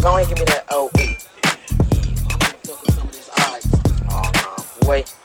Go ahead and give me that OE. Oh. Wait.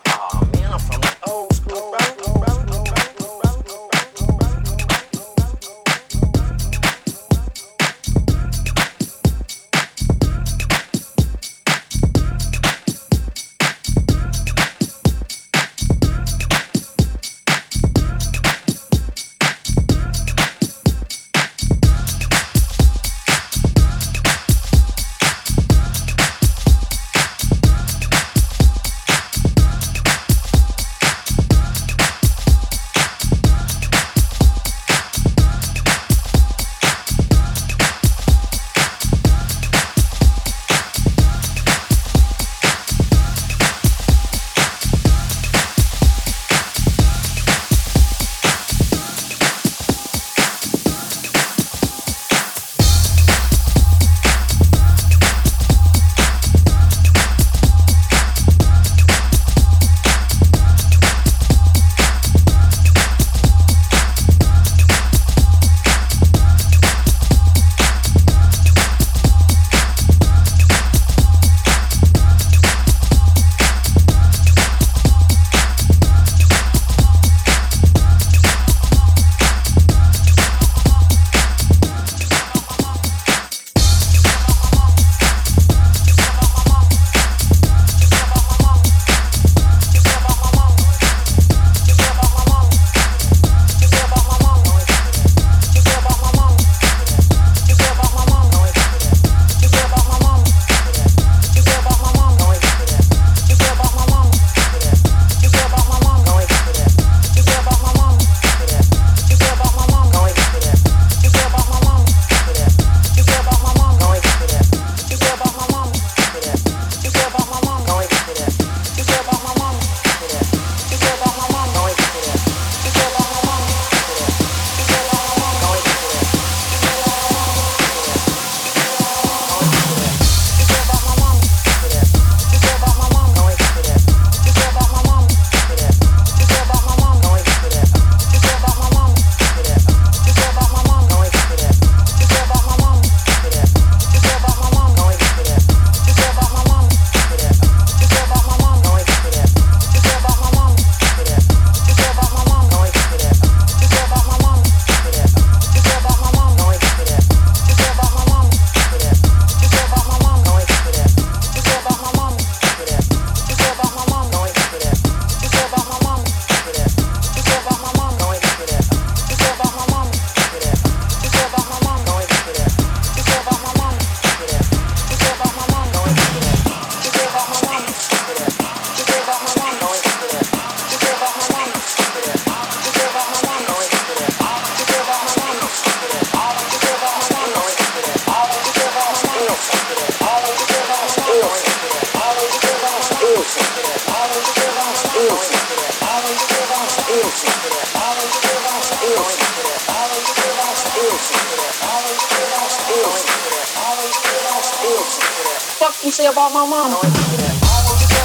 My mama.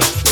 the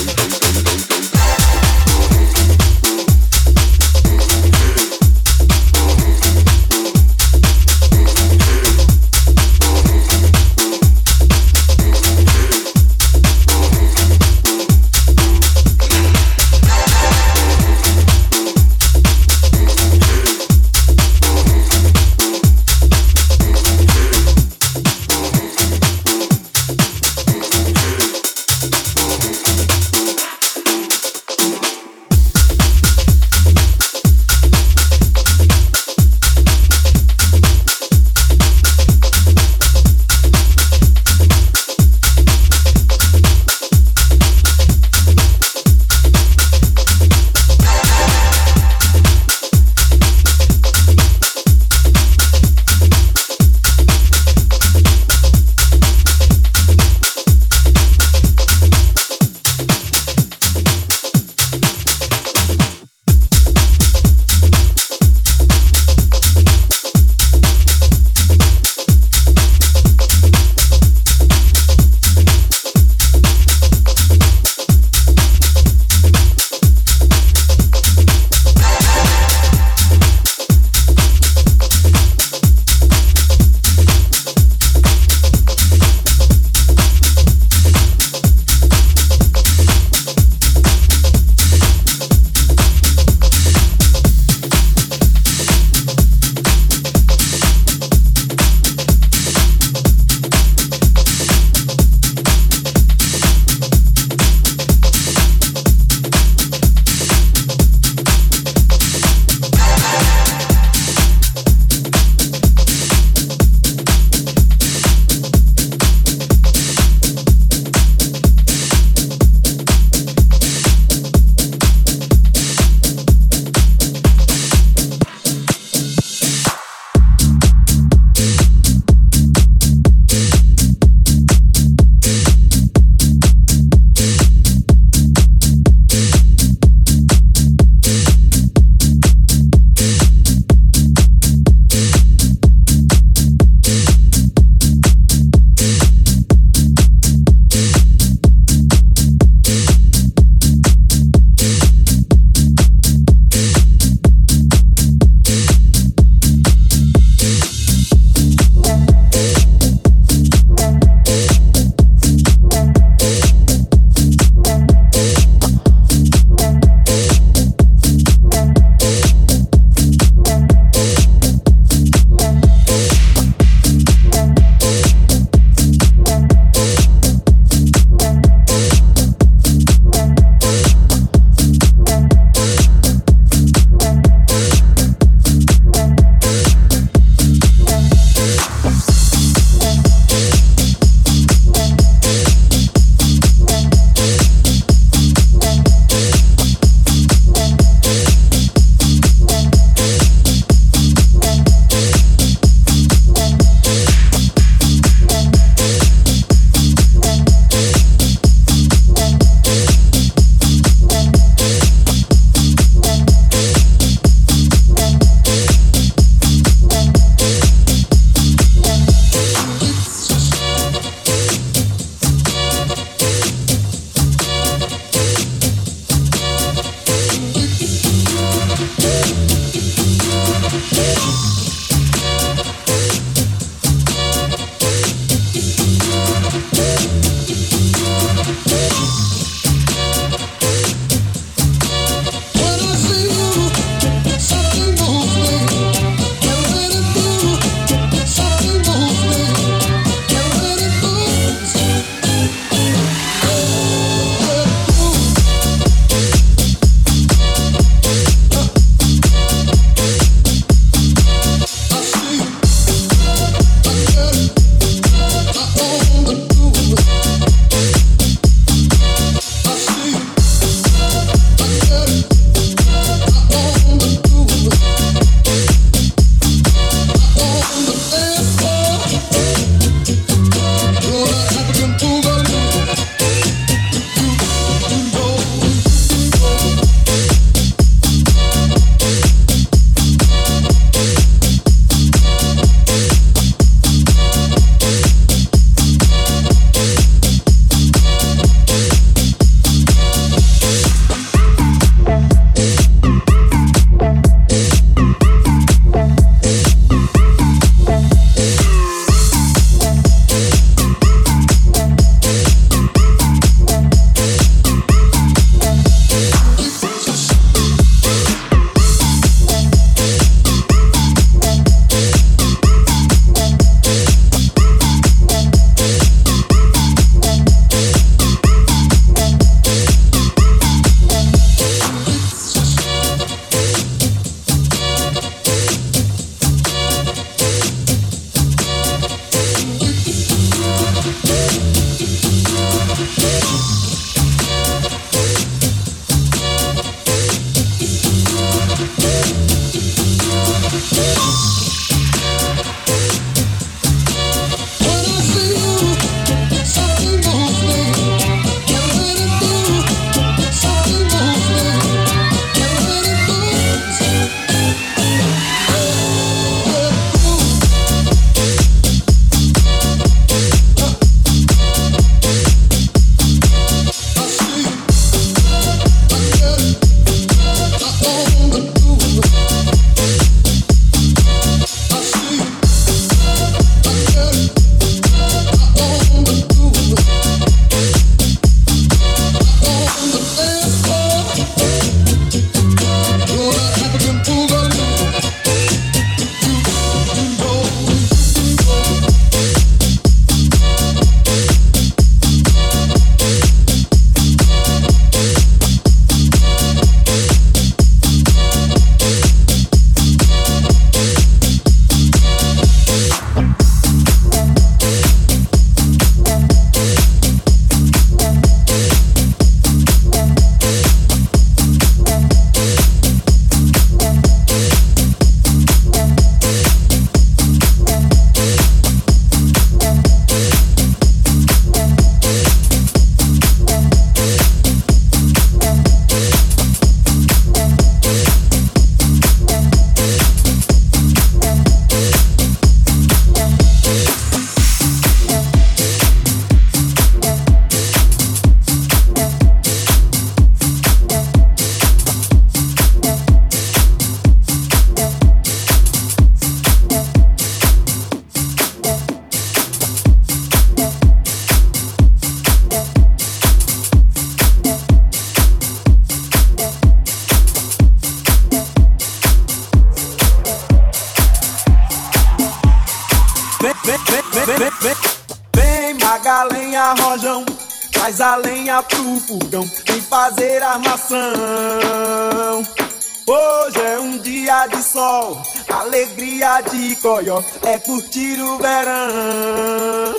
Coió é curtir o verão.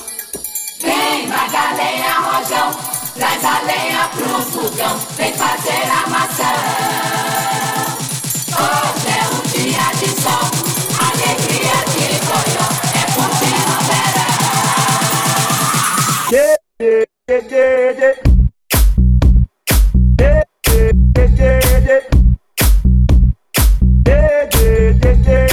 Vem, traga lenha, rojão, traz a lenha pro fogão, vem fazer a maçã. Hoje é um dia de sol, alegria de Coió, é curtir o verão. Yeah, yeah, yeah, yeah. Yeah, yeah, yeah, yeah.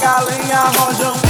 galinha arranjam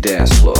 dance floor.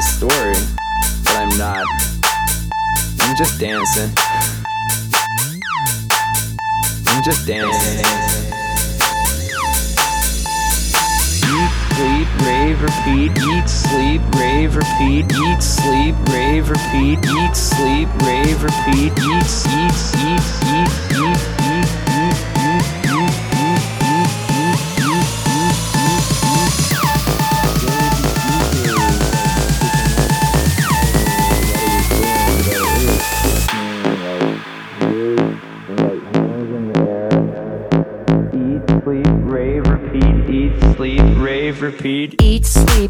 A story, but I'm not. I'm just dancing. I'm just dancing. Eat, sleep, rave, repeat. Eat, sleep, rave, repeat. Eat, sleep, rave, repeat. Eat, sleep, rave, repeat. Eat, eat, eat, eat, eat, repeat. Eat, sleep,